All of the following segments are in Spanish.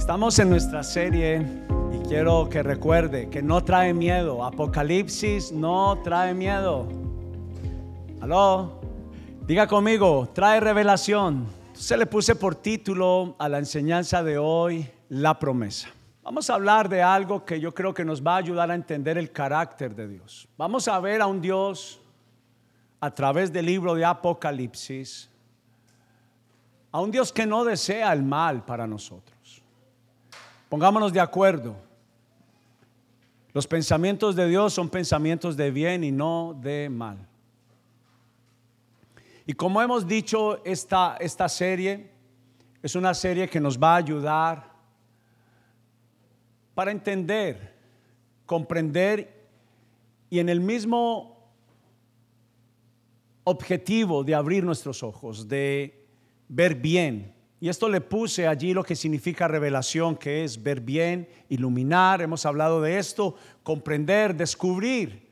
Estamos en nuestra serie y quiero que recuerde que no trae miedo. Apocalipsis no trae miedo. Aló, diga conmigo, trae revelación. Se le puse por título a la enseñanza de hoy, la promesa. Vamos a hablar de algo que yo creo que nos va a ayudar a entender el carácter de Dios. Vamos a ver a un Dios a través del libro de Apocalipsis, a un Dios que no desea el mal para nosotros. Pongámonos de acuerdo. Los pensamientos de Dios son pensamientos de bien y no de mal. Y como hemos dicho, esta, esta serie es una serie que nos va a ayudar para entender, comprender y en el mismo objetivo de abrir nuestros ojos, de ver bien. Y esto le puse allí lo que significa revelación, que es ver bien, iluminar. Hemos hablado de esto, comprender, descubrir.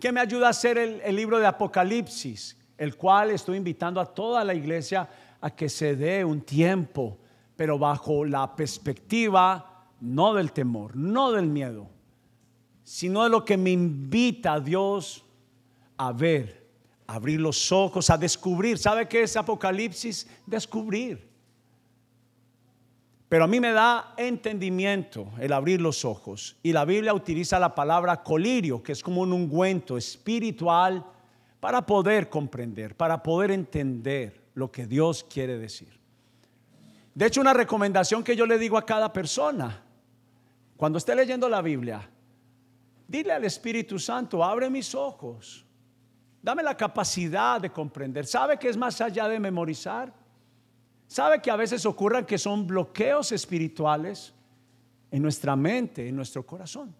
¿Qué me ayuda a hacer el, libro de Apocalipsis? El cual estoy invitando a toda la iglesia a que se dé un tiempo, pero bajo la perspectiva no del temor, no del miedo, sino de lo que me invita a Dios a ver, a abrir los ojos, a descubrir. ¿Sabe qué es Apocalipsis? Descubrir. Pero a mí me da entendimiento el abrir los ojos. Y la Biblia utiliza la palabra colirio, que es como un ungüento espiritual para poder comprender, para poder entender lo que Dios quiere decir. De hecho, una recomendación que yo le digo a cada persona, cuando esté leyendo la Biblia, dile al Espíritu Santo, abre mis ojos, dame la capacidad de comprender. ¿Sabe que es más allá de memorizar? ¿Sabe que a veces ocurran que son bloqueos espirituales en nuestra mente, en nuestro corazón?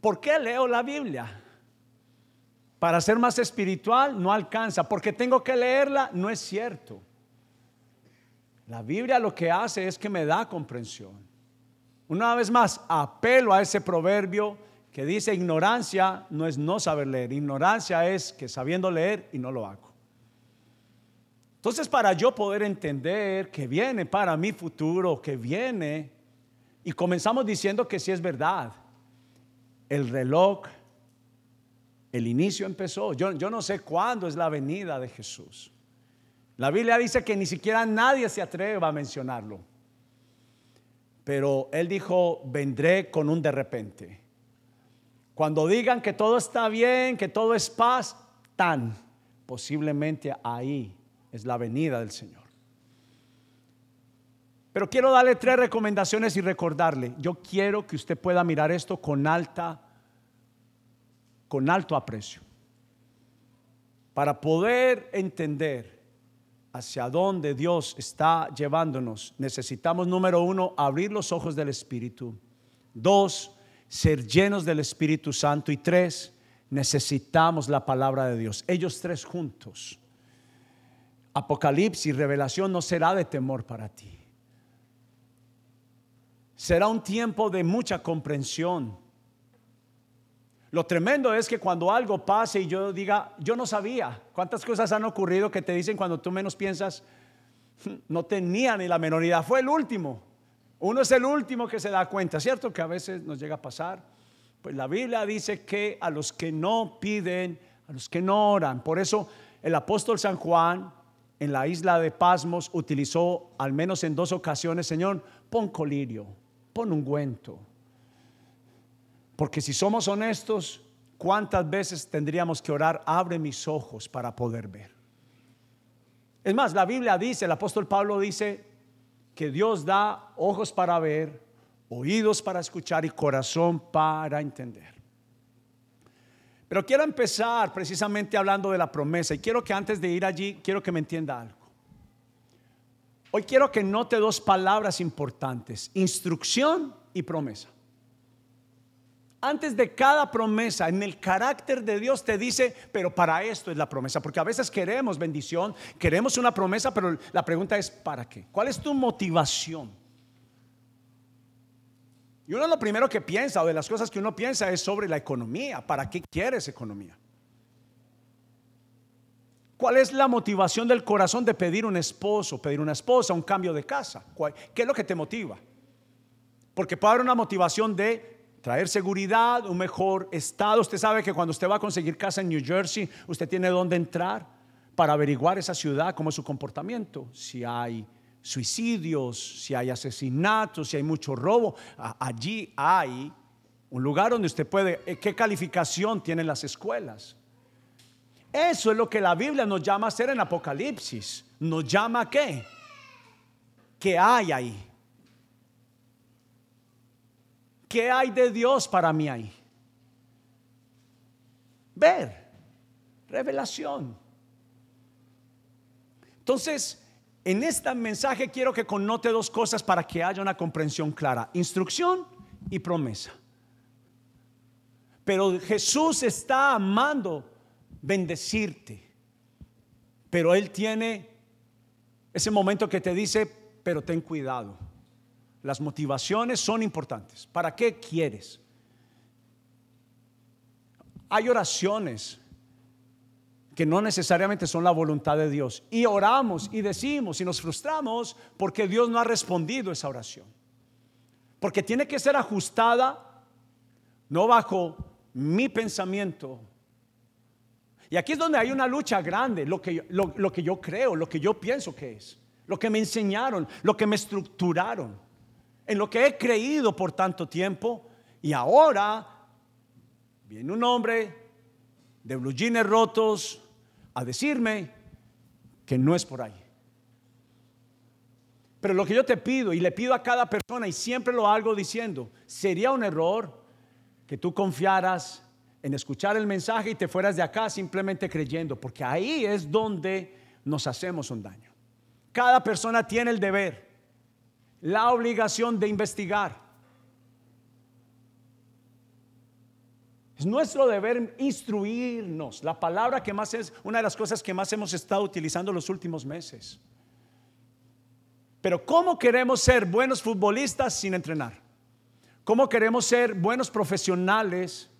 ¿Por qué leo la Biblia? Para ser más espiritual no alcanza, porque tengo que leerla, no es cierto. La Biblia lo que hace es que me da comprensión. Una vez más, apelo a ese proverbio que dice ignorancia no es no saber leer, ignorancia es que sabiendo leer y no lo hago. Entonces, para yo poder entender que viene para mi futuro, que viene, y comenzamos diciendo que si es verdad, el reloj, el inicio empezó. Yo, yo no sé cuándo es la venida de Jesús. La Biblia dice que ni siquiera nadie se atreva a mencionarlo. Pero Él dijo, vendré con un de repente. Cuando digan que todo está bien, que todo es paz, tan posiblemente ahí es la venida del Señor. Pero quiero darle tres recomendaciones y recordarle, yo quiero que usted pueda mirar esto con alta con alto aprecio. Para poder entender hacia dónde Dios está llevándonos, necesitamos, número uno, abrir los ojos del Espíritu. Dos, ser llenos del Espíritu Santo. Y tres, necesitamos la palabra de Dios. Ellos tres juntos. Apocalipsis, revelación no será de temor para ti. Será un tiempo de mucha comprensión. Lo tremendo es que cuando algo pase y yo diga, yo no sabía, cuántas cosas han ocurrido que te dicen cuando tú menos piensas, no tenía ni la menor idea, fue el último. Uno es el último que se da cuenta, ¿cierto? Que a veces nos llega a pasar. Pues la Biblia dice que a los que no piden, a los que no oran, por eso el apóstol San Juan en la isla de Pasmos utilizó al menos en dos ocasiones, Señor, pon colirio, pon ungüento. Porque si somos honestos, ¿cuántas veces tendríamos que orar, abre mis ojos para poder ver? Es más, la Biblia dice, el apóstol Pablo dice que Dios da ojos para ver, oídos para escuchar y corazón para entender. Pero quiero empezar precisamente hablando de la promesa y quiero que antes de ir allí, quiero que me entienda algo. Hoy quiero que note dos palabras importantes, instrucción y promesa. Antes de cada promesa, en el carácter de Dios te dice, pero para esto es la promesa, porque a veces queremos bendición, queremos una promesa, pero la pregunta es, ¿para qué? ¿Cuál es tu motivación? Y uno lo primero que piensa, o de las cosas que uno piensa, es sobre la economía. ¿Para qué quieres economía? ¿Cuál es la motivación del corazón de pedir un esposo, pedir una esposa, un cambio de casa? ¿Qué es lo que te motiva? Porque puede haber una motivación de traer seguridad, un mejor estado. Usted sabe que cuando usted va a conseguir casa en New Jersey, usted tiene dónde entrar para averiguar esa ciudad, cómo es su comportamiento, si hay suicidios, si hay asesinatos, si hay mucho robo. Allí hay un lugar donde usted puede, eh, ¿qué calificación tienen las escuelas? Eso es lo que la Biblia nos llama a hacer en Apocalipsis. ¿Nos llama a qué? ¿Qué hay ahí? ¿Qué hay de Dios para mí ahí? Ver, revelación. Entonces, en este mensaje quiero que connote dos cosas para que haya una comprensión clara. Instrucción y promesa. Pero Jesús está amando bendecirte. Pero Él tiene ese momento que te dice, pero ten cuidado. Las motivaciones son importantes. ¿Para qué quieres? Hay oraciones que no necesariamente son la voluntad de Dios. Y oramos y decimos y nos frustramos porque Dios no ha respondido esa oración. Porque tiene que ser ajustada no bajo mi pensamiento, y aquí es donde hay una lucha grande, lo que, lo, que yo creo, lo que yo pienso que es, lo que me enseñaron, lo que me estructuraron, en lo que he creído por tanto tiempo. Y ahora viene un hombre de blue jeans rotos a decirme que no es por ahí. Pero lo que yo te pido y le pido a cada persona y siempre lo hago diciendo, sería un error que tú confiaras en escuchar el mensaje y te fueras de acá simplemente creyendo, porque ahí es donde nos hacemos un daño. Cada persona tiene el deber, la obligación de investigar. Es nuestro deber instruirnos. La palabra que más es una de las cosas que más hemos estado utilizando los últimos meses. Pero ¿cómo queremos ser buenos futbolistas sin entrenar? ¿Cómo queremos ser buenos profesionales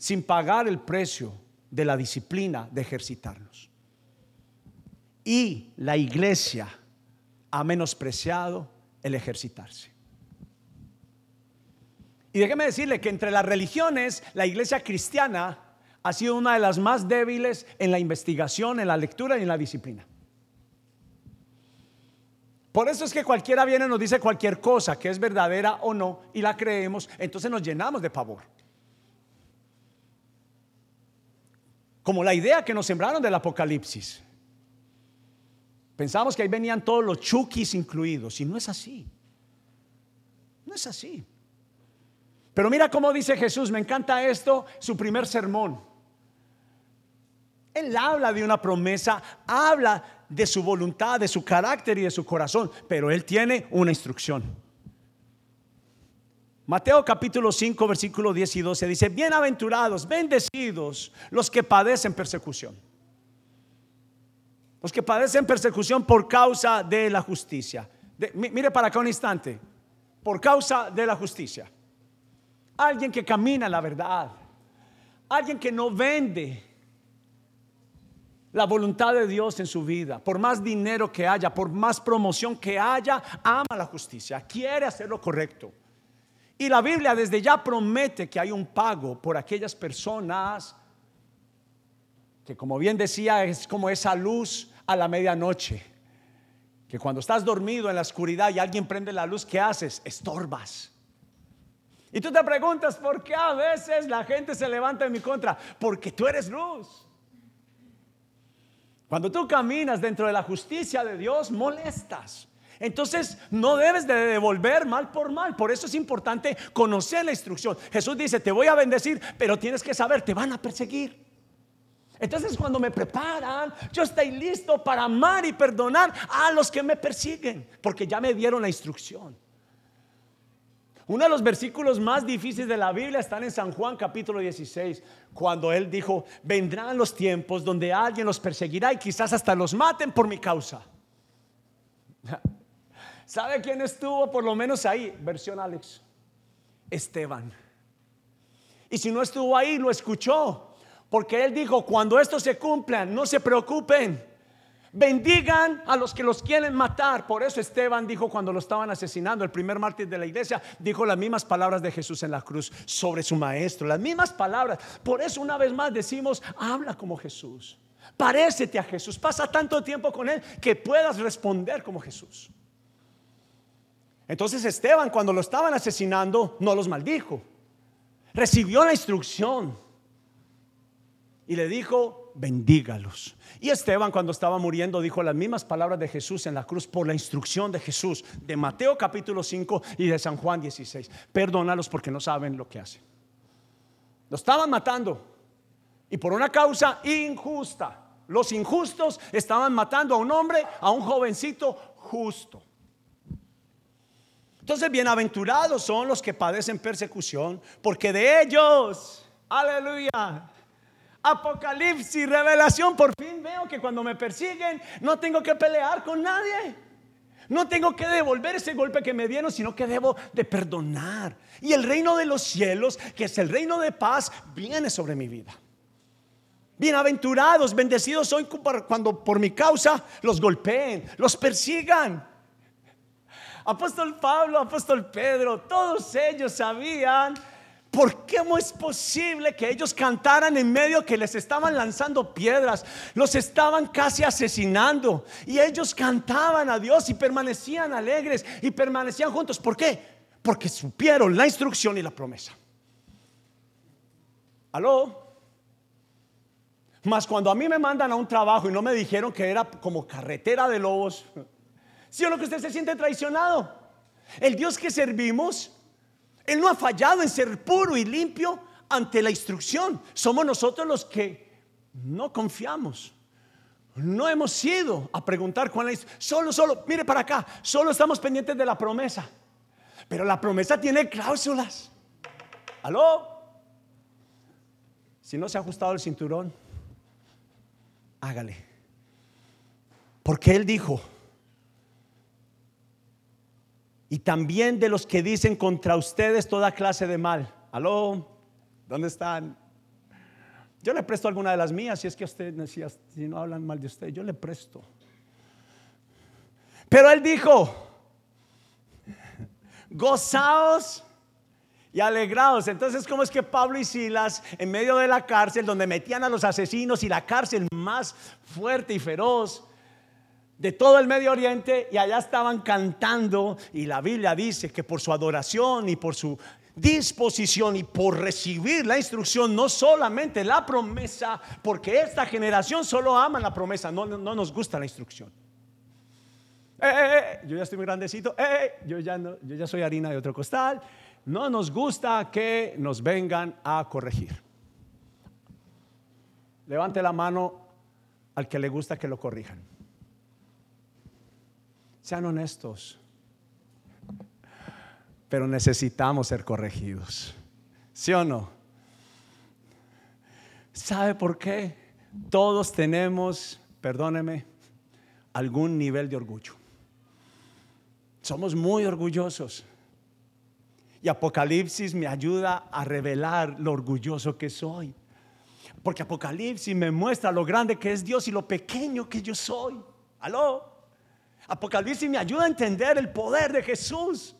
sin pagar el precio de la disciplina de ejercitarnos. Y la iglesia ha menospreciado el ejercitarse. Y déjeme decirle que entre las religiones, la iglesia cristiana ha sido una de las más débiles en la investigación, en la lectura y en la disciplina. Por eso es que cualquiera viene y nos dice cualquier cosa que es verdadera o no y la creemos, entonces nos llenamos de pavor. como la idea que nos sembraron del Apocalipsis. Pensamos que ahí venían todos los chukis incluidos y no es así. No es así. Pero mira cómo dice Jesús, me encanta esto, su primer sermón. Él habla de una promesa, habla de su voluntad, de su carácter y de su corazón, pero él tiene una instrucción. Mateo capítulo 5, versículo 10 y 12 dice, bienaventurados, bendecidos los que padecen persecución. Los que padecen persecución por causa de la justicia. mire para acá un instante. Por causa de la justicia. Alguien que camina la verdad. Alguien que no vende la voluntad de Dios en su vida. Por más dinero que haya, por más promoción que haya, ama la justicia. Quiere hacer lo correcto. Y la Biblia desde ya promete que hay un pago por aquellas personas que como bien decía es como esa luz a la medianoche. Que cuando estás dormido en la oscuridad y alguien prende la luz, ¿qué haces? Estorbas. Y tú te preguntas, ¿por qué a veces la gente se levanta en mi contra? Porque tú eres luz. Cuando tú caminas dentro de la justicia de Dios, molestas. Entonces no debes de devolver mal por mal. Por eso es importante conocer la instrucción. Jesús dice, te voy a bendecir, pero tienes que saber, te van a perseguir. Entonces cuando me preparan, yo estoy listo para amar y perdonar a los que me persiguen, porque ya me dieron la instrucción. Uno de los versículos más difíciles de la Biblia están en San Juan capítulo 16, cuando él dijo, vendrán los tiempos donde alguien los perseguirá y quizás hasta los maten por mi causa. ¿Sabe quién estuvo por lo menos ahí? Versión Alex. Esteban. Y si no estuvo ahí, lo escuchó. Porque Él dijo, cuando esto se cumpla, no se preocupen. Bendigan a los que los quieren matar. Por eso Esteban dijo cuando lo estaban asesinando, el primer mártir de la iglesia, dijo las mismas palabras de Jesús en la cruz sobre su maestro. Las mismas palabras. Por eso una vez más decimos, habla como Jesús. Parécete a Jesús. Pasa tanto tiempo con Él que puedas responder como Jesús. Entonces Esteban cuando lo estaban asesinando no los maldijo. Recibió la instrucción y le dijo, bendígalos. Y Esteban cuando estaba muriendo dijo las mismas palabras de Jesús en la cruz por la instrucción de Jesús de Mateo capítulo 5 y de San Juan 16. Perdónalos porque no saben lo que hacen. Lo estaban matando y por una causa injusta. Los injustos estaban matando a un hombre, a un jovencito justo. Entonces, bienaventurados son los que padecen persecución, porque de ellos, aleluya, Apocalipsis, revelación, por fin veo que cuando me persiguen no tengo que pelear con nadie. No tengo que devolver ese golpe que me dieron, sino que debo de perdonar. Y el reino de los cielos, que es el reino de paz, viene sobre mi vida. Bienaventurados, bendecidos soy cuando por mi causa los golpeen, los persigan. Apóstol Pablo, apóstol Pedro, todos ellos sabían ¿Por qué no es posible que ellos cantaran en medio que les estaban lanzando piedras? Los estaban casi asesinando. Y ellos cantaban a Dios y permanecían alegres y permanecían juntos. ¿Por qué? Porque supieron la instrucción y la promesa. ¿Aló? Más cuando a mí me mandan a un trabajo y no me dijeron que era como carretera de lobos. ¿Sí o no que usted se siente traicionado? El Dios que servimos él no ha fallado en ser puro y limpio ante la instrucción. Somos nosotros los que no confiamos. No hemos ido a preguntar cuál es. Solo, solo, mire para acá. Solo estamos pendientes de la promesa. Pero la promesa tiene cláusulas. ¿Aló? Si no se ha ajustado el cinturón, hágale. Porque Él dijo, y también de los que dicen contra ustedes toda clase de mal. Aló, ¿dónde están? Yo le presto alguna de las mías, si es que usted decía, si no hablan mal de usted, yo le presto. Pero él dijo, gozaos y alegraos. Entonces, ¿cómo es que Pablo y Silas, en medio de la cárcel, donde metían a los asesinos y la cárcel más fuerte y feroz, de todo el Medio Oriente y allá estaban cantando y la Biblia dice que por su adoración y por su disposición y por recibir la instrucción, no solamente la promesa, porque esta generación solo ama la promesa, no, no nos gusta la instrucción. Eh, eh, eh, yo ya estoy muy grandecito, yo, ya no, yo ya soy harina de otro costal, no nos gusta que nos vengan a corregir. Levante la mano al que le gusta que lo corrijan. Sean honestos. Pero necesitamos ser corregidos. ¿Sí o no? ¿Sabe por qué? Todos tenemos, perdóneme, algún nivel de orgullo. Somos muy orgullosos. Y Apocalipsis me ayuda a revelar lo orgulloso que soy. Porque Apocalipsis me muestra lo grande que es Dios y lo pequeño que yo soy. ¿Aló? Apocalipsis me ayuda a entender el poder de Jesús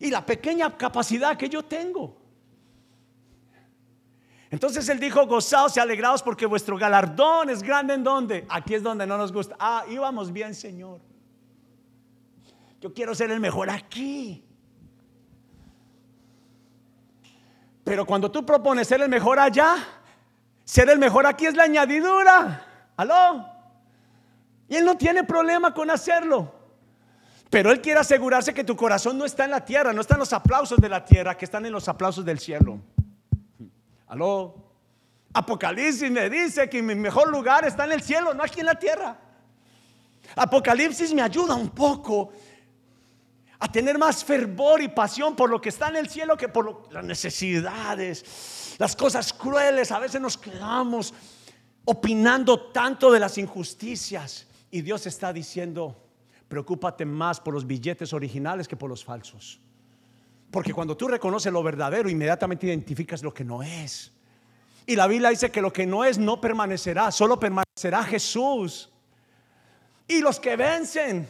y la pequeña capacidad que yo tengo. Entonces él dijo, gozaos y alegraos porque vuestro galardón es grande en donde. Aquí es donde no nos gusta. Ah, íbamos bien, Señor. Yo quiero ser el mejor aquí. Pero cuando tú propones ser el mejor allá, ser el mejor aquí es la añadidura. ¿Aló? Y Él no tiene problema con hacerlo. Pero Él quiere asegurarse que tu corazón no está en la tierra, no están los aplausos de la tierra, que están en los aplausos del cielo. Aló. Apocalipsis me dice que mi mejor lugar está en el cielo, no aquí en la tierra. Apocalipsis me ayuda un poco a tener más fervor y pasión por lo que está en el cielo que por las necesidades, las cosas crueles. A veces nos quedamos opinando tanto de las injusticias. Y Dios está diciendo, preocúpate más por los billetes originales que por los falsos. Porque cuando tú reconoces lo verdadero, inmediatamente identificas lo que no es. Y la Biblia dice que lo que no es no permanecerá, solo permanecerá Jesús. Y los que vencen.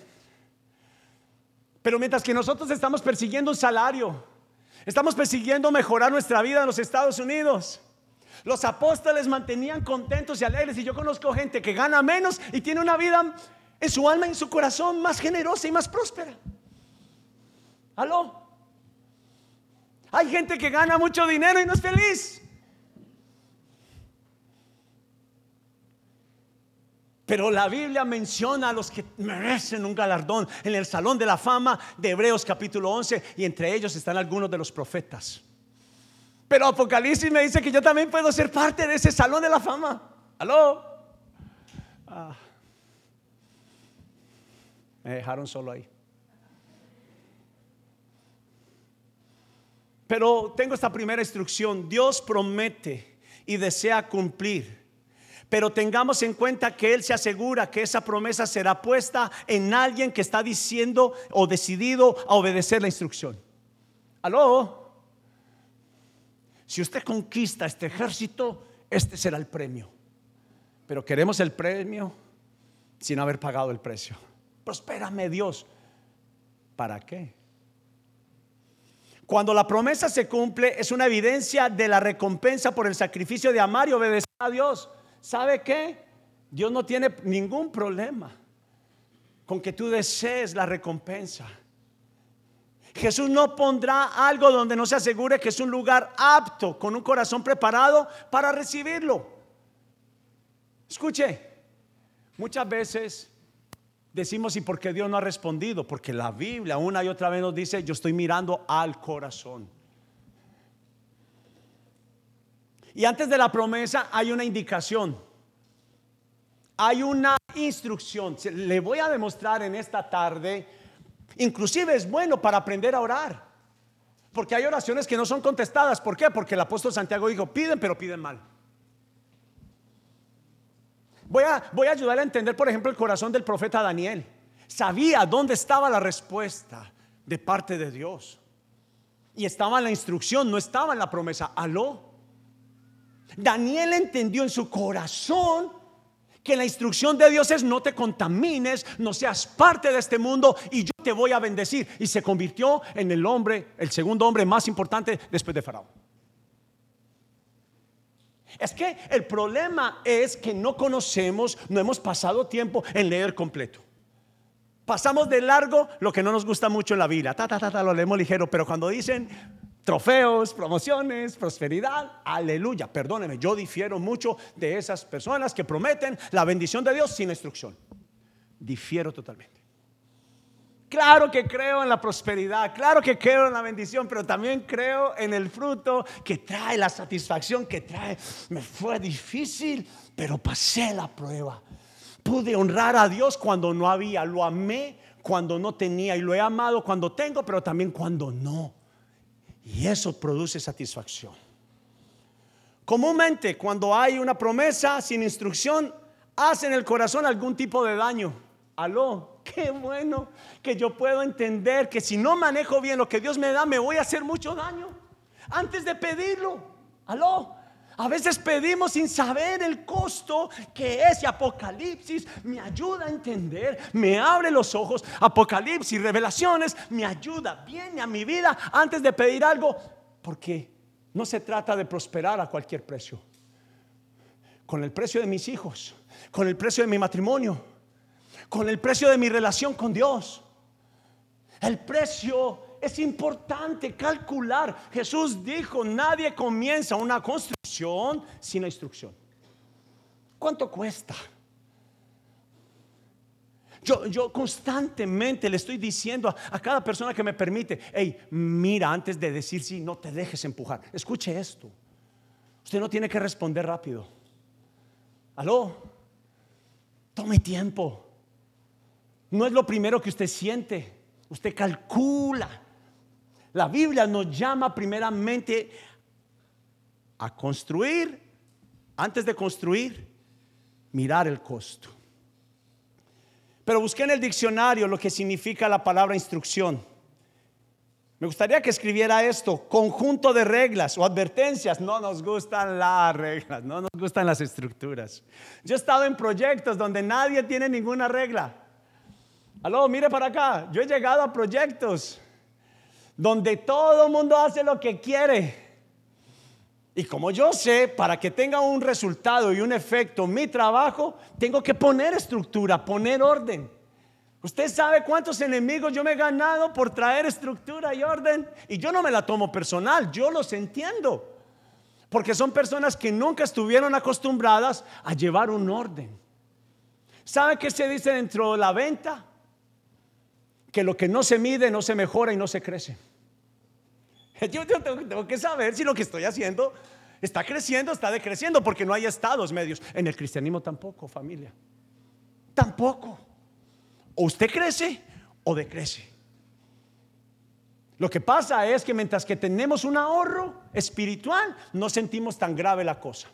Pero mientras que nosotros estamos persiguiendo un salario, estamos persiguiendo mejorar nuestra vida en los Estados Unidos. Los apóstoles mantenían contentos y alegres. Y yo conozco gente que gana menos y tiene una vida en su alma y en su corazón más generosa y más próspera. ¿Aló? Hay gente que gana mucho dinero y no es feliz. Pero la Biblia menciona a los que merecen un galardón en el Salón de la Fama de Hebreos capítulo 11 y entre ellos están algunos de los profetas. Pero Apocalipsis me dice que yo también puedo ser parte de ese Salón de la Fama. ¿Aló? Ah. Me dejaron solo ahí. Pero tengo esta primera instrucción. Dios promete y desea cumplir pero tengamos en cuenta que Él se asegura que esa promesa será puesta en alguien que está diciendo o decidido a obedecer la instrucción. ¿Aló? Si usted conquista este ejército, este será el premio. Pero queremos el premio sin haber pagado el precio. Prospérame Dios. ¿Para qué? Cuando la promesa se cumple es una evidencia de la recompensa por el sacrificio de amar y obedecer a Dios. ¿sabe qué? Dios no tiene ningún problema con que tú desees la recompensa. Jesús no pondrá algo donde no se asegure que es un lugar apto, con un corazón preparado para recibirlo. Escuche, muchas veces decimos, ¿y por qué Dios no ha respondido? Porque la Biblia una y otra vez nos dice, yo estoy mirando al corazón. Y antes de la promesa hay una indicación. Hay una instrucción. Le voy a demostrar en esta tarde. Inclusive es bueno para aprender a orar. Porque hay oraciones que no son contestadas. ¿Por qué? Porque el apóstol Santiago dijo, piden pero piden mal. Voy a, voy a ayudar a entender, por ejemplo, el corazón del profeta Daniel. Sabía dónde estaba la respuesta de parte de Dios. Y estaba en la instrucción, no estaba en la promesa. Aló. Daniel entendió en su corazón que la instrucción de Dios es no te contamines, no seas parte de este mundo y yo te voy a bendecir. Y se convirtió en el hombre, el segundo hombre más importante después de Faraón. Es que el problema es que no conocemos, no hemos pasado tiempo en leer completo. Pasamos de largo lo que no nos gusta mucho en la vida. Ta, ta, ta, lo leemos ligero, pero cuando dicen trofeos, promociones, prosperidad. Aleluya. Perdóneme, yo difiero mucho de esas personas que prometen la bendición de Dios sin instrucción. Difiero totalmente. Claro que creo en la prosperidad, claro que creo en la bendición, pero también creo en el fruto que trae la satisfacción que trae. Me fue difícil, pero pasé la prueba. Pude honrar a Dios cuando no había, lo amé cuando no tenía y lo he amado cuando tengo, pero también cuando no. Y eso produce satisfacción. Comúnmente cuando hay una promesa sin instrucción, hace en el corazón algún tipo de daño. Aló, qué bueno que yo puedo entender que si no manejo bien lo que Dios me da, me voy a hacer mucho daño antes de pedirlo. Aló, a veces pedimos sin saber el costo que ese Apocalipsis me ayuda a entender, me abre los ojos. Apocalipsis, revelaciones, me ayuda, viene a mi vida antes de pedir algo, porque no se trata de prosperar a cualquier precio. Con el precio de mis hijos, con el precio de mi matrimonio, con el precio de mi relación con Dios. El precio es importante calcular. Jesús dijo, nadie comienza una construcción sin la instrucción. ¿Cuánto cuesta? Yo, constantemente le estoy diciendo a, cada persona que me permite, hey, mira, antes de decir sí, no te dejes empujar. Escuche esto. Usted no tiene que responder rápido. Aló, tome tiempo. No es lo primero que usted siente. Usted calcula. La Biblia nos llama primeramente a construir, antes de construir, mirar el costo. Pero busqué en el diccionario lo que significa la palabra instrucción. Me gustaría que escribiera esto, conjunto de reglas o advertencias. No nos gustan las reglas, no nos gustan las estructuras. Yo he estado en proyectos donde nadie tiene ninguna regla. Aló, mire para acá. Yo he llegado a proyectos donde todo el mundo hace lo que quiere. Y como yo sé, para que tenga un resultado y un efecto mi trabajo, tengo que poner estructura, poner orden. Usted sabe cuántos enemigos yo me he ganado por traer estructura y orden. Y yo no me la tomo personal, yo los entiendo. Porque son personas que nunca estuvieron acostumbradas a llevar un orden. ¿Sabe qué se dice dentro de la venta? Que lo que no se mide no se mejora y no se crece. Yo tengo, que saber si lo que estoy haciendo está creciendo, está decreciendo, porque no hay estados medios. En el cristianismo tampoco, familia. Tampoco. O usted crece o decrece. Lo que pasa es que mientras que tenemos un ahorro espiritual, no sentimos tan grave la cosa.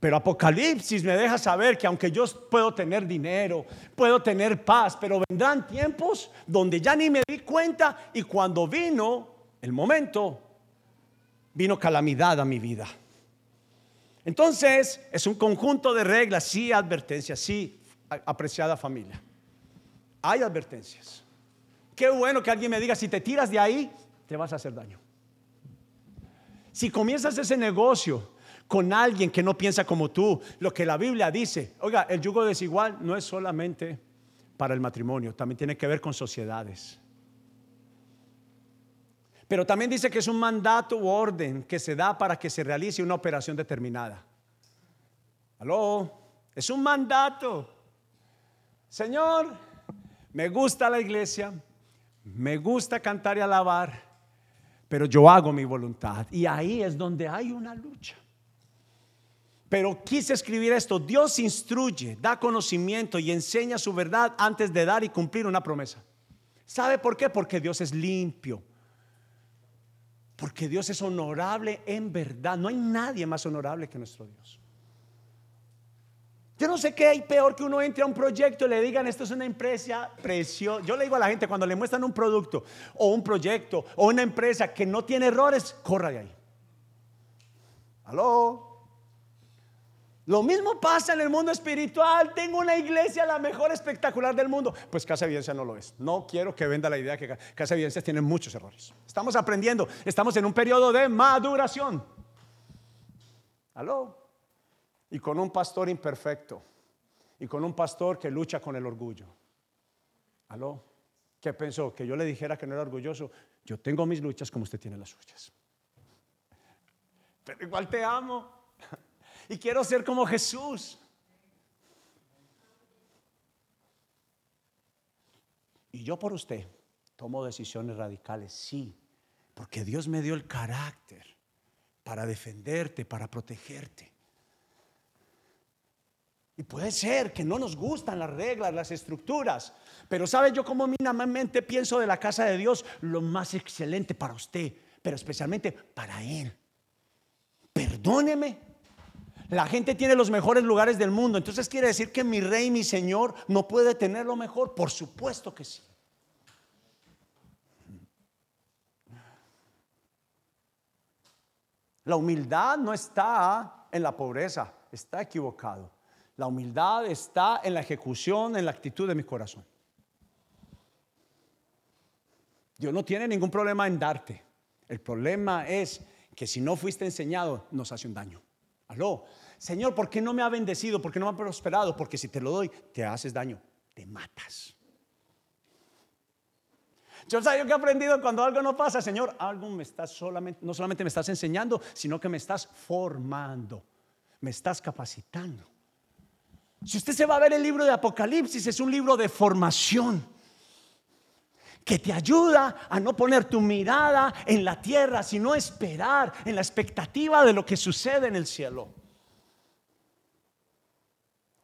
Pero Apocalipsis me deja saber que aunque yo puedo tener dinero, puedo tener paz, pero vendrán tiempos donde ya ni me di cuenta y cuando vino el momento, vino calamidad a mi vida. Entonces, es un conjunto de reglas, sí, advertencias, sí, apreciada familia hay advertencias. Qué bueno que alguien me diga, si te tiras de ahí, te vas a hacer daño. Si comienzas ese negocio con alguien que no piensa como tú, lo que la Biblia dice, oiga, el yugo desigual no es solamente para el matrimonio, también tiene que ver con sociedades. Pero también dice que es un mandato u orden que se da para que se realice una operación determinada. Aló, es un mandato. Señor, me gusta la iglesia, me gusta cantar y alabar, pero yo hago mi voluntad. Y ahí es donde hay una lucha. Pero quise escribir esto, Dios instruye, da conocimiento y enseña su verdad antes de dar y cumplir una promesa. ¿Sabe por qué? Porque Dios es limpio. Porque Dios es honorable en verdad. No hay nadie más honorable que nuestro Dios. Yo no sé qué hay peor que uno entre a un proyecto y le digan esto es una empresa preciosa. Yo le digo a la gente cuando le muestran un producto o un proyecto o una empresa que no tiene errores, corra de ahí. Aló. Lo mismo pasa en el mundo espiritual. Tengo una iglesia la mejor espectacular del mundo. Pues Casa Evidencia no lo es. No quiero que venda la idea que Casa Evidencia tiene muchos errores. Estamos aprendiendo. Estamos en un periodo de maduración. Aló y con un pastor imperfecto y con un pastor que lucha con el orgullo. ¿Aló? ¿Qué pensó? Que yo le dijera que no era orgulloso. Yo tengo mis luchas como usted tiene las suyas. Pero igual te amo. Y quiero ser como Jesús. Y yo por usted tomo decisiones radicales, sí, porque Dios me dio el carácter para defenderte, para protegerte. Y puede ser que no nos gustan las reglas, las estructuras, pero sabe yo como mínimamente pienso de la casa de Dios lo más excelente para usted, pero especialmente para Él. Perdóneme. La gente tiene los mejores lugares del mundo, entonces quiere decir que mi rey, mi Señor, no puede tener lo mejor. Por supuesto que sí. La humildad no está en la pobreza, está equivocado. La humildad está en la ejecución, en la actitud de mi corazón. Dios no tiene ningún problema en darte. El problema es que si no fuiste enseñado, nos hace un daño. Aló, Señor, ¿por qué no me ha bendecido? ¿Por qué no me ha prosperado? Porque si te lo doy, te haces daño, te matas. Yo sabía que he aprendido cuando algo no pasa, Señor, algo me estás solamente, no solamente me estás enseñando, sino que me estás formando, me estás capacitando. Si usted se va a ver el libro de Apocalipsis, es un libro de formación que te ayuda a no poner tu mirada en la tierra, sino esperar en la expectativa de lo que sucede en el cielo.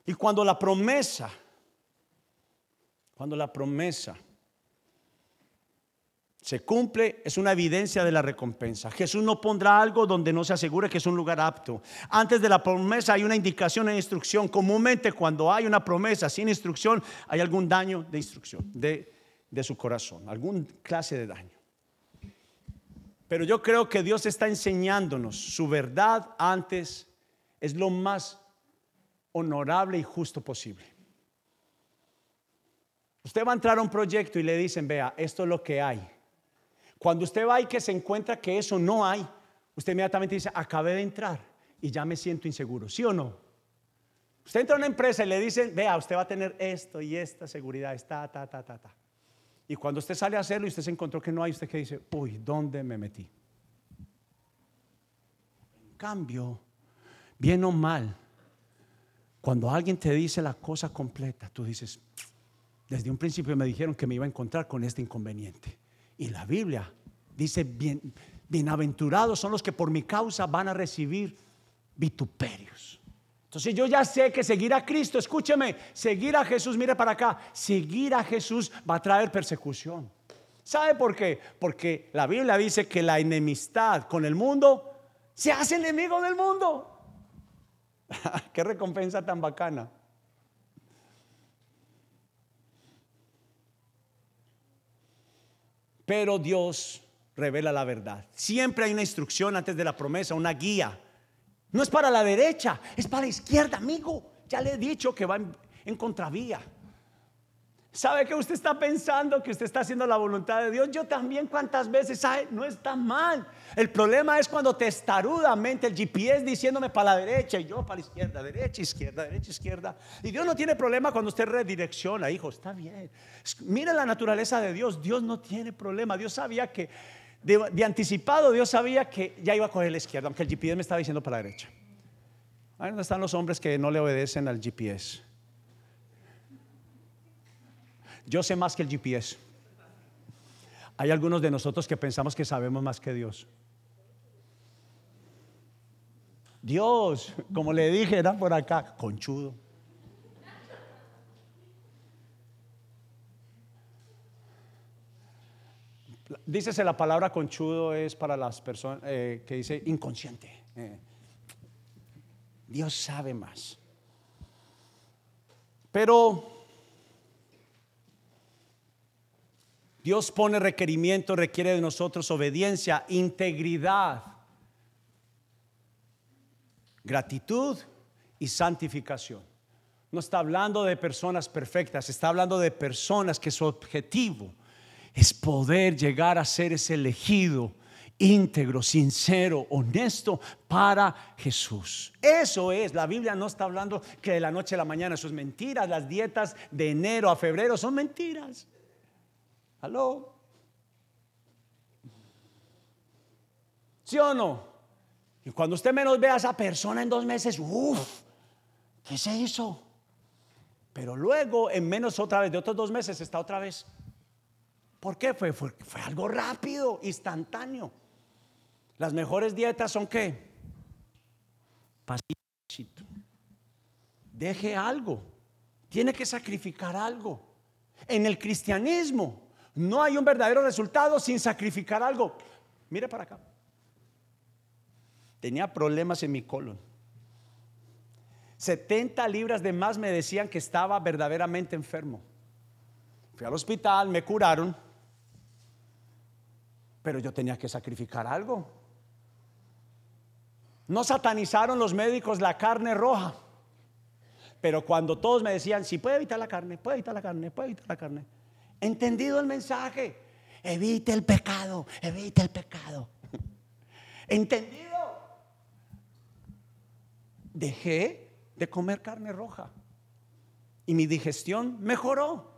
Y cuando la promesa, cuando la promesa se cumple, es una evidencia de la recompensa. Jesús no pondrá algo donde no se asegure que es un lugar apto. Antes de la promesa hay una indicación e instrucción. Comúnmente cuando hay una promesa sin instrucción, hay algún daño de instrucción, de, de su corazón, algún clase de daño. Pero yo creo que Dios está enseñándonos su verdad antes es lo más honorable y justo posible. Usted va a entrar a un proyecto y le dicen, vea, esto es lo que hay. Cuando usted va y que se encuentra que eso no hay, usted inmediatamente dice, acabé de entrar y ya me siento inseguro, ¿sí o no? Usted entra a una empresa y le dicen, vea, usted va a tener esto y esta seguridad, está, ta, ta, ta, ta. Y cuando usted sale a hacerlo y usted se encontró que no hay, usted que dice, uy, ¿dónde me metí? En cambio, bien o mal, cuando alguien te dice la cosa completa, tú dices, desde un principio me dijeron que me iba a encontrar con este inconveniente. Y la Biblia dice, bien, bienaventurados son los que por mi causa van a recibir vituperios. Entonces yo ya sé que seguir a Cristo, escúcheme, seguir a Jesús, mire para acá, seguir a Jesús va a traer persecución. ¿Sabe por qué? Porque la Biblia dice que la enemistad con el mundo se hace enemigo del mundo. Qué recompensa tan bacana. Pero Dios revela la verdad. Siempre hay una instrucción antes de la promesa, una guía. No es para la derecha, es para la izquierda, amigo. Ya le he dicho que va en, contravía. ¿Sabe que usted está pensando que usted está haciendo la voluntad de Dios? Yo también cuántas veces, ¿sabe? No está mal. El problema es cuando testarudamente el GPS diciéndome para la derecha y yo para la izquierda, derecha, izquierda, derecha, izquierda. Y Dios no tiene problema cuando usted redirecciona, hijo, está bien. Mira la naturaleza de Dios, Dios no tiene problema. Dios sabía que de, anticipado Dios sabía que ya iba a coger la izquierda, aunque el GPS me estaba diciendo para la derecha. Ahí están los hombres que no le obedecen al GPS. Yo sé más que el GPS. Hay algunos de nosotros que pensamos que sabemos más que Dios. Dios, como le dije, era por acá, conchudo. Dícese la palabra conchudo es para las personas eh, que dice inconsciente. Eh. Dios sabe más. Pero Dios pone requerimiento, requiere de nosotros obediencia, integridad, gratitud y santificación. No está hablando de personas perfectas, está hablando de personas que su objetivo es poder llegar a ser ese elegido íntegro, sincero, honesto para Jesús. Eso es, la Biblia no está hablando que de la noche a la mañana, eso es mentira, las dietas de enero a febrero son mentiras. ¿Aló? ¿Sí o no? Y cuando usted menos ve a esa persona en dos meses, uff, ¿qué se hizo? Pero luego, en menos otra vez, de otros dos meses, está otra vez ¿Por qué? Fue, fue, algo rápido, instantáneo. Las mejores dietas son qué? Pasito. Deje algo. Tiene que sacrificar algo. En el cristianismo no hay un verdadero resultado sin sacrificar algo. Mire para acá. Tenía problemas en mi colon. 70 libras de más me decían que estaba verdaderamente enfermo. Fui al hospital, me curaron pero yo tenía que sacrificar algo. No satanizaron los médicos la carne roja, pero cuando todos me decían, si puede evitar la carne, puede evitar la carne, puede evitar la carne, entendido el mensaje, evite el pecado, evite el pecado. Entendido. Dejé de comer carne roja y mi digestión mejoró.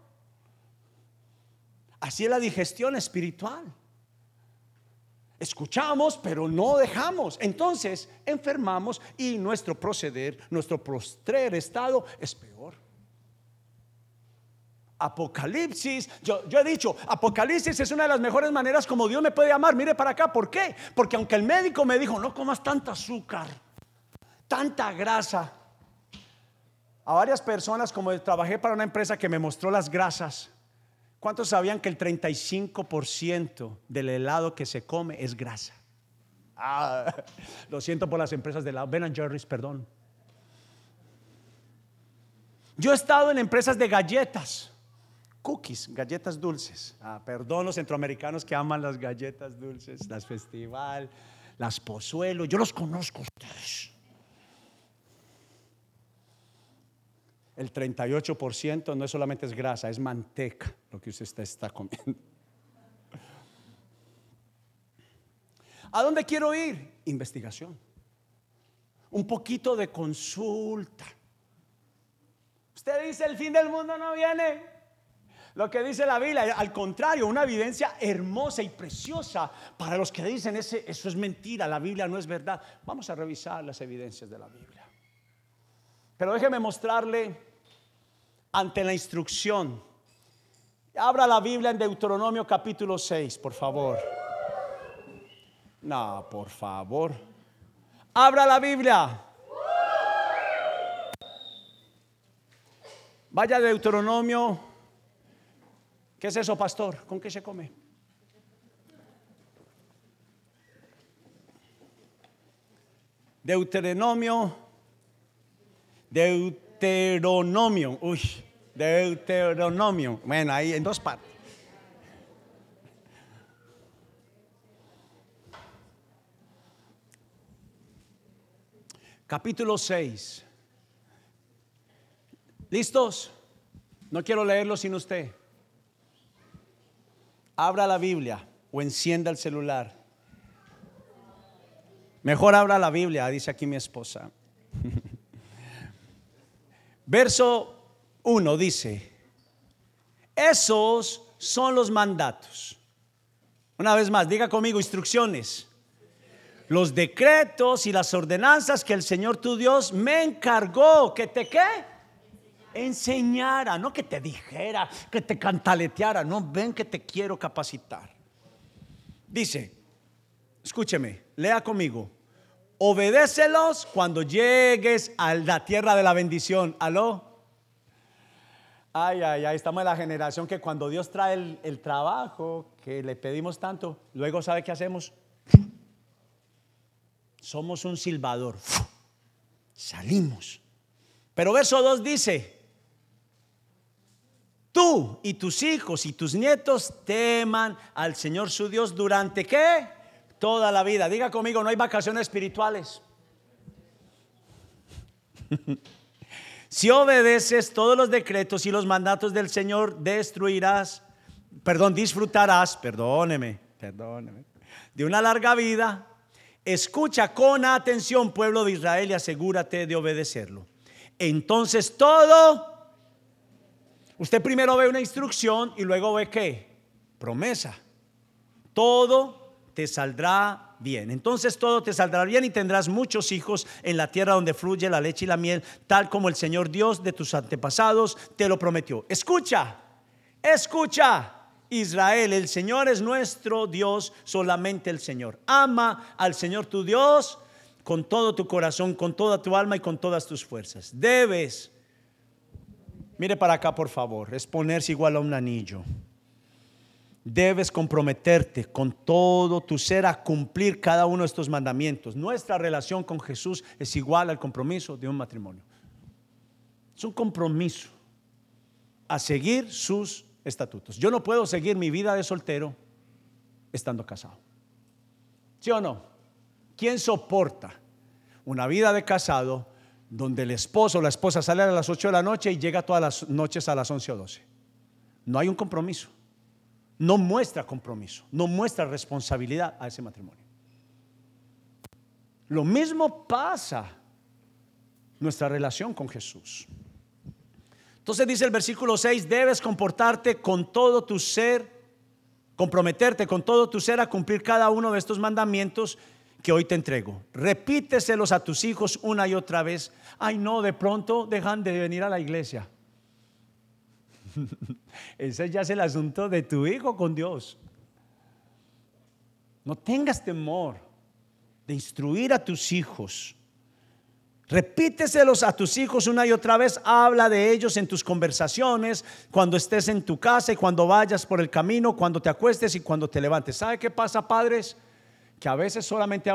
Así es la digestión espiritual. Escuchamos, pero no dejamos. Entonces enfermamos y nuestro proceder, nuestro postrer estado es peor. Apocalipsis, yo, he dicho, Apocalipsis es una de las mejores maneras como Dios me puede amar. Mire para acá, ¿por qué? Porque aunque el médico me dijo, no comas tanta azúcar, tanta grasa. A varias personas, como trabajé para una empresa que me mostró las grasas, ¿Cuántos sabían que el 35% del helado que se come es grasa? Ah, lo siento por las empresas de helado. Ben Jerry's, perdón. Yo he estado en empresas de galletas cookies, galletas dulces. Ah, perdón los centroamericanos que aman las galletas dulces, las festival, las pozuelo. Yo los conozco ustedes. El 38% no es solamente es grasa, es manteca lo que usted está comiendo. ¿A dónde quiero ir? Investigación. Un poquito de consulta. Usted dice el fin del mundo no viene. Lo que dice la Biblia, al contrario, una evidencia hermosa y preciosa para los que dicen ese, eso es mentira, la Biblia no es verdad. Vamos a revisar las evidencias de la Biblia. Pero déjeme mostrarle ante la instrucción. Abra la Biblia en Deuteronomio capítulo 6, por favor. No, por favor. Abra la Biblia. Vaya Deuteronomio ¿Qué es eso, pastor? ¿Con qué se come? Deuteronomio, Deuteronomio, uy, Deuteronomio. Bueno, ahí en dos partes. Capítulo 6. ¿Listos? No quiero leerlo sin usted abra la Biblia o encienda el celular. Mejor abra la Biblia, dice aquí mi esposa. Verso 1 dice, esos son los mandatos. Una vez más, diga conmigo instrucciones. Los decretos y las ordenanzas que el Señor tu Dios me encargó que te qué? enseñara, no que te dijera, que te cantaleteara, no, ven que te quiero capacitar. Dice, escúcheme, lea conmigo, obedécelos cuando llegues a la tierra de la bendición. ¿Aló? Ay, ay, ay, estamos en la generación que cuando Dios trae el, trabajo que le pedimos tanto, luego ¿sabe qué hacemos? Somos un silbador. Salimos. Pero verso 2 dice, tú y tus hijos y tus nietos teman al Señor su Dios durante qué? Toda la vida. Diga conmigo, no hay vacaciones espirituales. si obedeces todos los decretos y los mandatos del Señor, destruirás, perdón, disfrutarás, perdóneme, perdóneme, de una larga vida. Escucha con atención, pueblo de Israel, y asegúrate de obedecerlo. Entonces todo Usted primero ve una instrucción y luego ve qué? Promesa. Todo te saldrá bien. Entonces todo te saldrá bien y tendrás muchos hijos en la tierra donde fluye la leche y la miel, tal como el Señor Dios de tus antepasados te lo prometió. Escucha, escucha. Israel, el Señor es nuestro Dios, solamente el Señor. Ama al Señor tu Dios con todo tu corazón, con toda tu alma y con todas tus fuerzas. Debes Mire para acá, por favor. Es ponerse igual a un anillo. Debes comprometerte con todo tu ser a cumplir cada uno de estos mandamientos. Nuestra relación con Jesús es igual al compromiso de un matrimonio. Es un compromiso a seguir sus estatutos. Yo no puedo seguir mi vida de soltero estando casado. ¿Sí o no? ¿Quién soporta una vida de casado donde el esposo o la esposa sale a las 8 de la noche y llega todas las noches a las 11 o 12. No hay un compromiso. No muestra compromiso, no muestra responsabilidad a ese matrimonio. Lo mismo pasa nuestra relación con Jesús. Entonces dice el versículo 6, debes comportarte con todo tu ser, comprometerte con todo tu ser a cumplir cada uno de estos mandamientos que hoy te entrego. Repíteselos a tus hijos una y otra vez. Ay, no, de pronto dejan de venir a la iglesia. Ese ya es el asunto de tu hijo con Dios. No tengas temor de instruir a tus hijos. Repíteselos a tus hijos una y otra vez. Habla de ellos en tus conversaciones, cuando estés en tu casa y cuando vayas por el camino, cuando te acuestes y cuando te levantes. ¿Sabe qué pasa, padres? que a veces solamente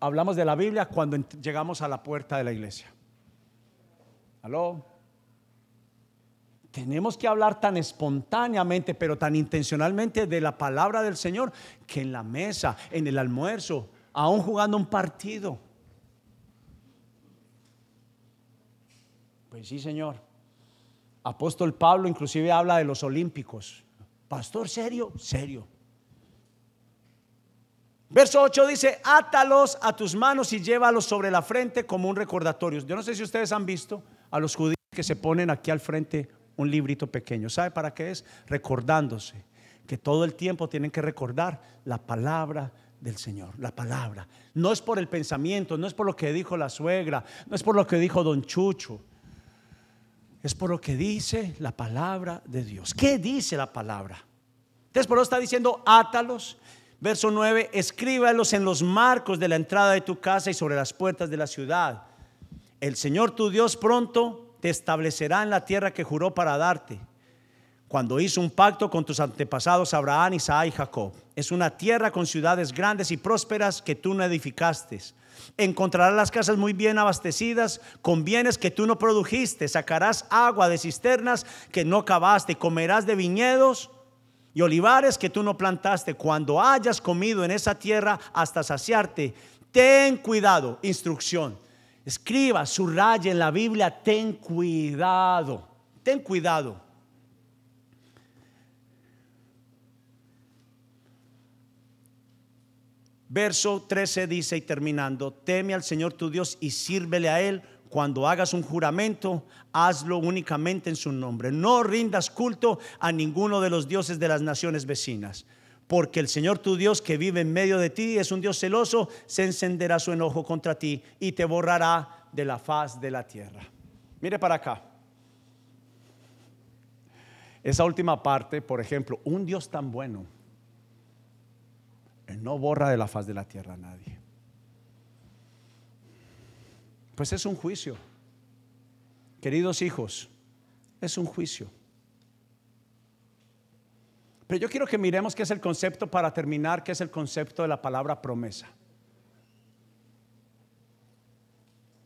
hablamos de la Biblia cuando llegamos a la puerta de la iglesia. ¿Aló? Tenemos que hablar tan espontáneamente, pero tan intencionalmente de la palabra del Señor, que en la mesa, en el almuerzo, aún jugando un partido. Pues sí, Señor. Apóstol Pablo inclusive habla de los olímpicos. Pastor, serio, serio. Verso 8 dice, átalos a tus manos y llévalos sobre la frente como un recordatorio. Yo no sé si ustedes han visto a los judíos que se ponen aquí al frente un librito pequeño. ¿Sabe para qué es? Recordándose que todo el tiempo tienen que recordar la palabra del Señor, la palabra. No es por el pensamiento, no es por lo que dijo la suegra, no es por lo que dijo don Chucho. Es por lo que dice la palabra de Dios. ¿Qué dice la palabra? Entonces por eso está diciendo, átalos. Verso 9, escríbalos en los marcos de la entrada de tu casa y sobre las puertas de la ciudad. El Señor tu Dios pronto te establecerá en la tierra que juró para darte cuando hizo un pacto con tus antepasados Abraham, Isaac y Jacob. Es una tierra con ciudades grandes y prósperas que tú no edificaste. Encontrarás las casas muy bien abastecidas con bienes que tú no produjiste. Sacarás agua de cisternas que no cavaste. Comerás de viñedos y olivares que tú no plantaste. Cuando hayas comido en esa tierra hasta saciarte, ten cuidado. Instrucción. Escriba, subraya en la Biblia, ten cuidado. Ten cuidado Verso 13 dice y terminando, teme al Señor tu Dios y sírvele a Él. Cuando hagas un juramento, hazlo únicamente en su nombre. No rindas culto a ninguno de los dioses de las naciones vecinas. Porque el Señor tu Dios que vive en medio de ti es un Dios celoso, se encenderá su enojo contra ti y te borrará de la faz de la tierra. Mire para acá. Esa última parte, por ejemplo, un Dios tan bueno él no borra de la faz de la tierra a nadie. Pues es un juicio. Queridos hijos, es un juicio. Pero yo quiero que miremos qué es el concepto para terminar, qué es el concepto de la palabra promesa.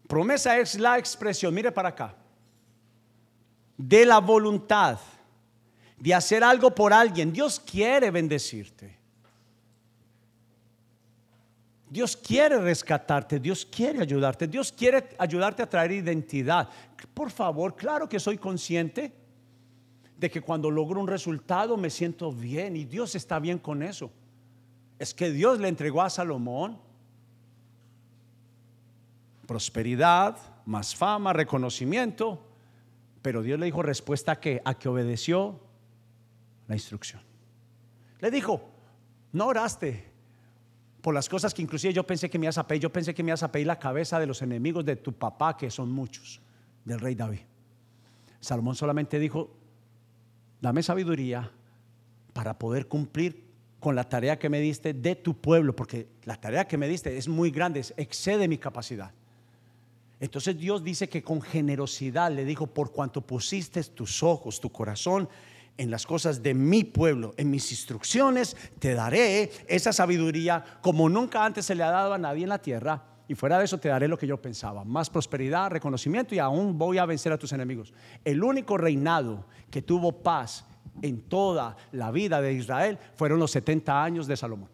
Promesa es la expresión, mire para acá, de la voluntad de hacer algo por alguien. Dios quiere bendecirte. Dios quiere rescatarte, Dios quiere ayudarte, Dios quiere ayudarte a traer identidad. Por favor, claro que soy consciente de que cuando logro un resultado me siento bien y Dios está bien con eso. Es que Dios le entregó a Salomón prosperidad, más fama, reconocimiento, pero Dios le dijo respuesta a que a que obedeció la instrucción. Le dijo, no oraste, por las cosas que inclusive yo pensé que me ibas a pedir. Yo pensé que me ibas a pedir la cabeza de los enemigos de tu papá, que son muchos, del rey David. Salomón solamente dijo, dame sabiduría para poder cumplir con la tarea que me diste de tu pueblo, porque la tarea que me diste es muy grande, excede mi capacidad. Entonces Dios dice que con generosidad le dijo, por cuanto pusiste tus ojos, tu corazón en las cosas de mi pueblo, en mis instrucciones, te daré esa sabiduría como nunca antes se le ha dado a nadie en la tierra. Y fuera de eso te daré lo que yo pensaba, más prosperidad, reconocimiento y aún voy a vencer a tus enemigos. El único reinado que tuvo paz en toda la vida de Israel fueron los 70 años de Salomón.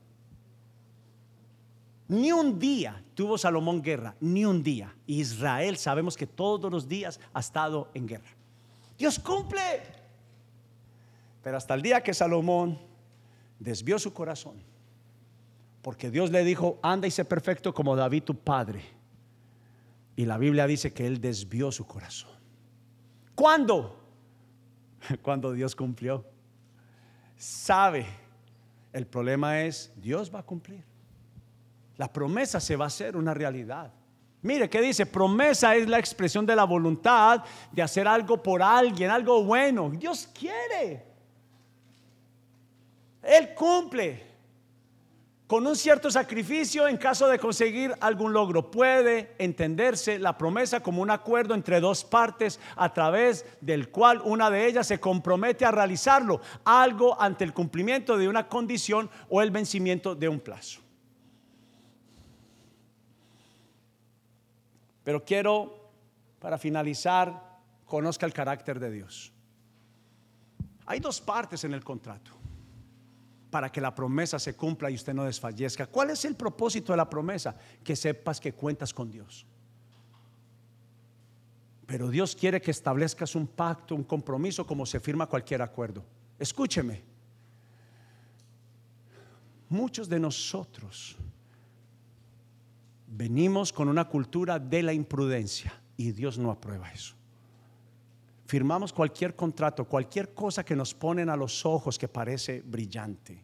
Ni un día tuvo Salomón guerra, ni un día. Israel sabemos que todos los días ha estado en guerra. Dios cumple pero hasta el día que Salomón desvió su corazón, porque Dios le dijo, anda y sé perfecto como David tu padre. Y la Biblia dice que él desvió su corazón. ¿Cuándo? Cuando Dios cumplió. Sabe, el problema es, Dios va a cumplir. La promesa se va a hacer una realidad. Mire, ¿qué dice? Promesa es la expresión de la voluntad de hacer algo por alguien, algo bueno. Dios quiere. Él cumple con un cierto sacrificio en caso de conseguir algún logro. Puede entenderse la promesa como un acuerdo entre dos partes a través del cual una de ellas se compromete a realizarlo, algo ante el cumplimiento de una condición o el vencimiento de un plazo. Pero quiero, para finalizar, conozca el carácter de Dios. Hay dos partes en el contrato para que la promesa se cumpla y usted no desfallezca. ¿Cuál es el propósito de la promesa? Que sepas que cuentas con Dios. Pero Dios quiere que establezcas un pacto, un compromiso como se firma cualquier acuerdo. Escúcheme. Muchos de nosotros venimos con una cultura de la imprudencia y Dios no aprueba eso firmamos cualquier contrato, cualquier cosa que nos ponen a los ojos que parece brillante.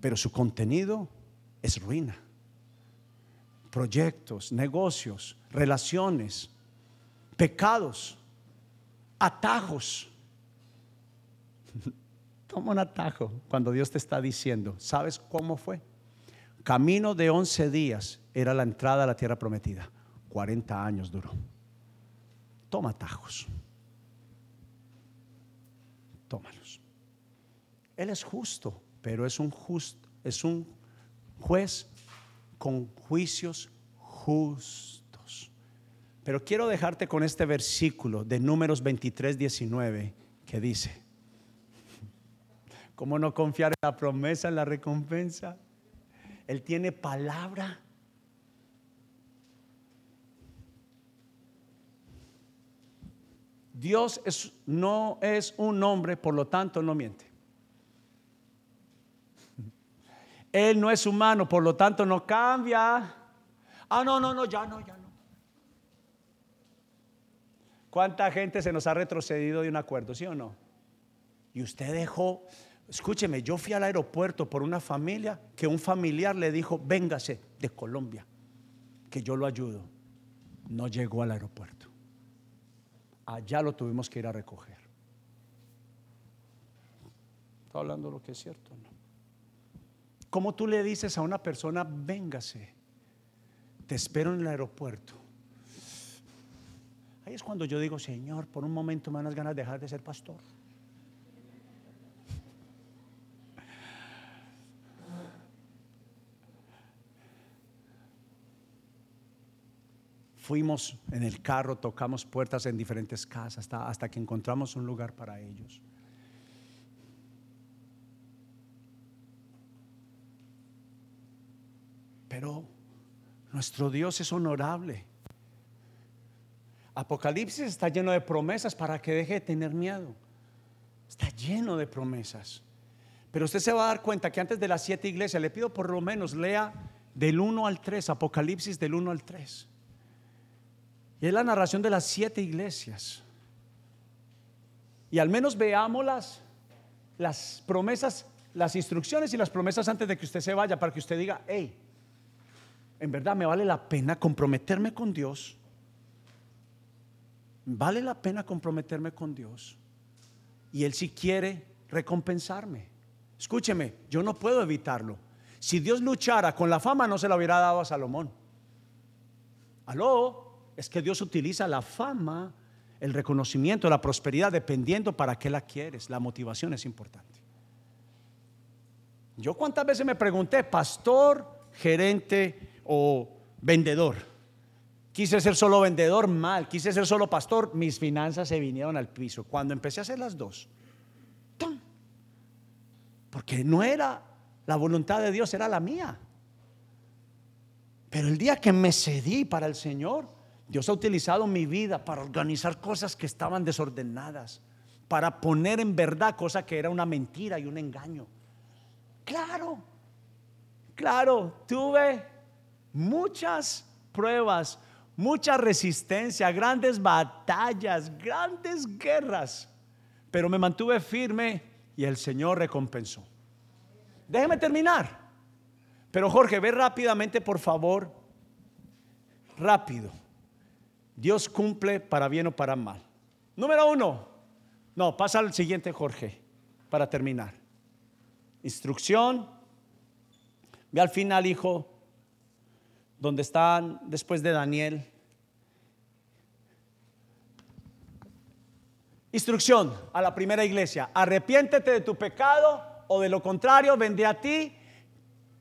Pero su contenido es ruina. Proyectos, negocios, relaciones, pecados, atajos. Toma un atajo cuando Dios te está diciendo, ¿sabes cómo fue? Camino de 11 días era la entrada a la tierra prometida. 40 años duró toma tajos. Tómalos. Él es justo, pero es un justo, es un juez con juicios justos. Pero quiero dejarte con este versículo de Números 23, 19 que dice, ¿cómo no confiar en la promesa, en la recompensa? Él tiene palabra Dios es, no es un hombre, por lo tanto no miente. Él no es humano, por lo tanto no cambia. Ah, no, no, no, ya no, ya no. ¿Cuánta gente se nos ha retrocedido de un acuerdo, sí o no? Y usted dejó, escúcheme, yo fui al aeropuerto por una familia que un familiar le dijo, véngase de Colombia, que yo lo ayudo. No llegó al aeropuerto allá lo tuvimos que ir a recoger. ¿Está hablando lo que es cierto? No. ¿Cómo tú le dices a una persona, véngase, te espero en el aeropuerto? Ahí es cuando yo digo, Señor, por un momento me dan las ganas de dejar de ser pastor. Fuimos en el carro, tocamos puertas en diferentes casas hasta, hasta que encontramos un lugar para ellos. Pero nuestro Dios es honorable. Apocalipsis está lleno de promesas para que deje de tener miedo. Está lleno de promesas. Pero usted se va a dar cuenta que antes de las siete iglesias, le pido por lo menos lea del 1 al 3, Apocalipsis del 1 al 3. Y es la narración de las siete iglesias. Y al menos veamos las, promesas, las instrucciones y las promesas antes de que usted se vaya, para que usted diga, hey, en verdad me vale la pena comprometerme con Dios. Vale la pena comprometerme con Dios. Y Él si quiere recompensarme. Escúcheme, yo no puedo evitarlo. Si Dios luchara con la fama, no se la hubiera dado a Salomón. Aló, es que Dios utiliza la fama, el reconocimiento, la prosperidad, dependiendo para qué la quieres. La motivación es importante. Yo cuántas veces me pregunté, pastor, gerente o vendedor. Quise ser solo vendedor, mal. Quise ser solo pastor, mis finanzas se vinieron al piso. Cuando empecé a hacer las dos, porque no era la voluntad de Dios, era la mía. Pero el día que me cedí para el Señor, Dios ha utilizado mi vida para organizar cosas que estaban desordenadas, para poner en verdad cosa que era una mentira y un engaño. Claro, claro, tuve muchas pruebas, mucha resistencia, grandes batallas, grandes guerras, pero me mantuve firme y el Señor recompensó. Déjeme terminar. Pero Jorge, ve rápidamente, por favor. Rápido. Dios cumple para bien o para mal. Número uno. No, pasa al siguiente, Jorge, para terminar. Instrucción. Ve al final, hijo, donde están después de Daniel. Instrucción a la primera iglesia. Arrepiéntete de tu pecado o de lo contrario, vende a ti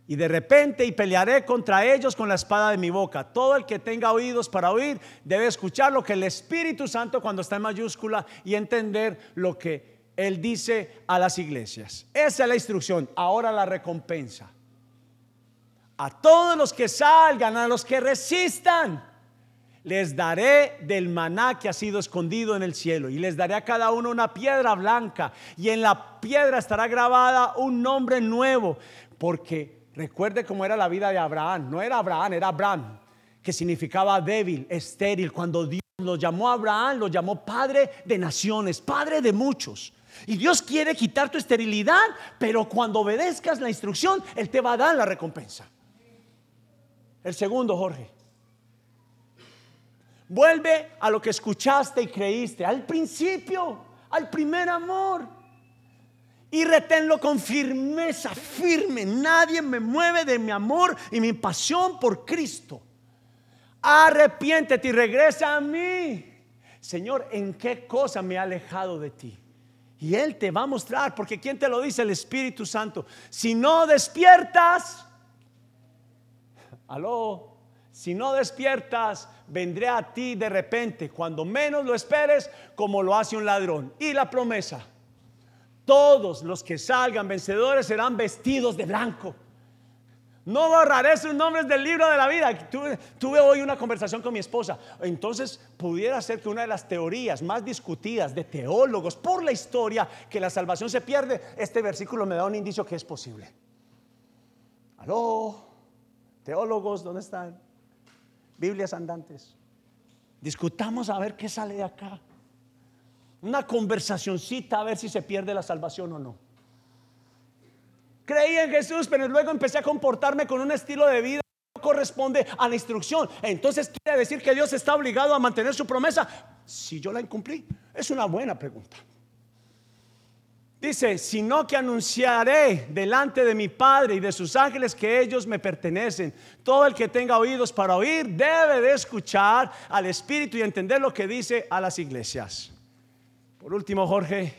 Y de repente y pelearé contra ellos con la espada de mi boca. Todo el que tenga oídos para oír debe escuchar lo que el Espíritu Santo cuando está en mayúscula y entender lo que Él dice a las iglesias. Esa es la instrucción. Ahora la recompensa. A todos los que salgan, a los que resistan, les daré del maná que ha sido escondido en el cielo y les daré a cada uno una piedra blanca y en la piedra estará grabada un nombre nuevo porque Recuerde cómo era la vida de Abraham. No era Abraham, era Abraham, que significaba débil, estéril. Cuando Dios lo llamó a Abraham, lo llamó padre de naciones, padre de muchos. Y Dios quiere quitar tu esterilidad, pero cuando obedezcas la instrucción, Él te va a dar la recompensa. El segundo, Jorge. Vuelve a lo que escuchaste y creíste, al principio, al primer amor y reténlo con firmeza, firme. Nadie me mueve de mi amor y mi pasión por Cristo. Arrepiéntete y regresa a mí. Señor, ¿en qué cosa me ha alejado de ti? Y Él te va a mostrar, porque ¿quién te lo dice? El Espíritu Santo. Si no despiertas, aló, si no despiertas, vendré a ti de repente, cuando menos lo esperes, como lo hace un ladrón. Y la promesa todos los que salgan vencedores serán vestidos de blanco. No borraré sus nombres del libro de la vida. Tuve, hoy una conversación con mi esposa. Entonces, pudiera ser que una de las teorías más discutidas de teólogos por la historia, que la salvación se pierde, este versículo me da un indicio que es posible. Aló, teólogos, ¿dónde están? Biblias andantes. Discutamos a ver qué sale de acá una conversacioncita a ver si se pierde la salvación o no. Creí en Jesús, pero luego empecé a comportarme con un estilo de vida que no corresponde a la instrucción. Entonces quiere decir que Dios está obligado a mantener su promesa. Si yo la incumplí, es una buena pregunta. Dice, sino que anunciaré delante de mi Padre y de sus ángeles que ellos me pertenecen. Todo el que tenga oídos para oír debe de escuchar al Espíritu y entender lo que dice a las iglesias. Por último, Jorge,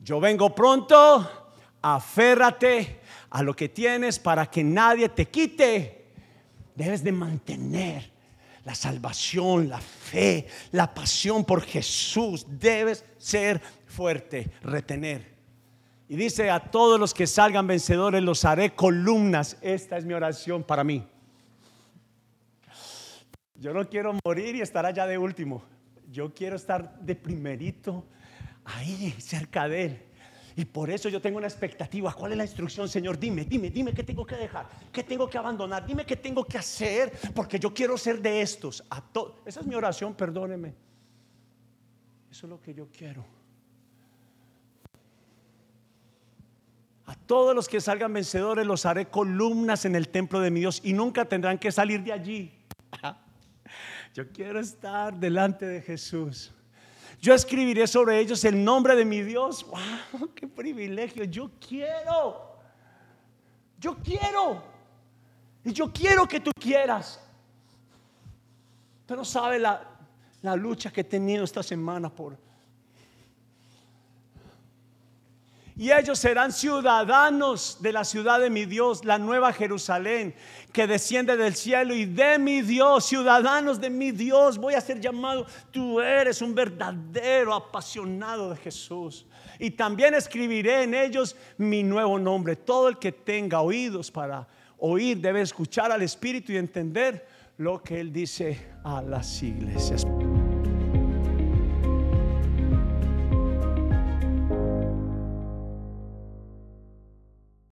yo vengo pronto, aférrate a lo que tienes para que nadie te quite. Debes de mantener la salvación, la fe, la pasión por Jesús. Debes ser fuerte, retener. Y dice a todos los que salgan vencedores, los haré columnas. Esta es mi oración para mí. Yo no quiero morir y estar allá de último. Yo quiero estar de primerito ahí cerca de Él. Y por eso yo tengo una expectativa. ¿Cuál es la instrucción, Señor? Dime, dime, dime qué tengo que dejar, qué tengo que abandonar, dime qué tengo que hacer, porque yo quiero ser de estos. A Esa es mi oración, perdóneme. Eso es lo que yo quiero. A todos los que salgan vencedores los haré columnas en el templo de mi Dios y nunca tendrán que salir de allí. Yo quiero estar delante de Jesús. Yo escribiré sobre ellos el nombre de mi Dios. ¡Wow! ¡Qué privilegio! Yo quiero. Yo quiero. Y yo quiero que tú quieras. Pero sabe la, la lucha que he tenido esta semana por Y ellos serán ciudadanos de la ciudad de mi Dios, la nueva Jerusalén, que desciende del cielo y de mi Dios, ciudadanos de mi Dios, voy a ser llamado, tú eres un verdadero apasionado de Jesús. Y también escribiré en ellos mi nuevo nombre. Todo el que tenga oídos para oír debe escuchar al Espíritu y entender lo que Él dice a las iglesias.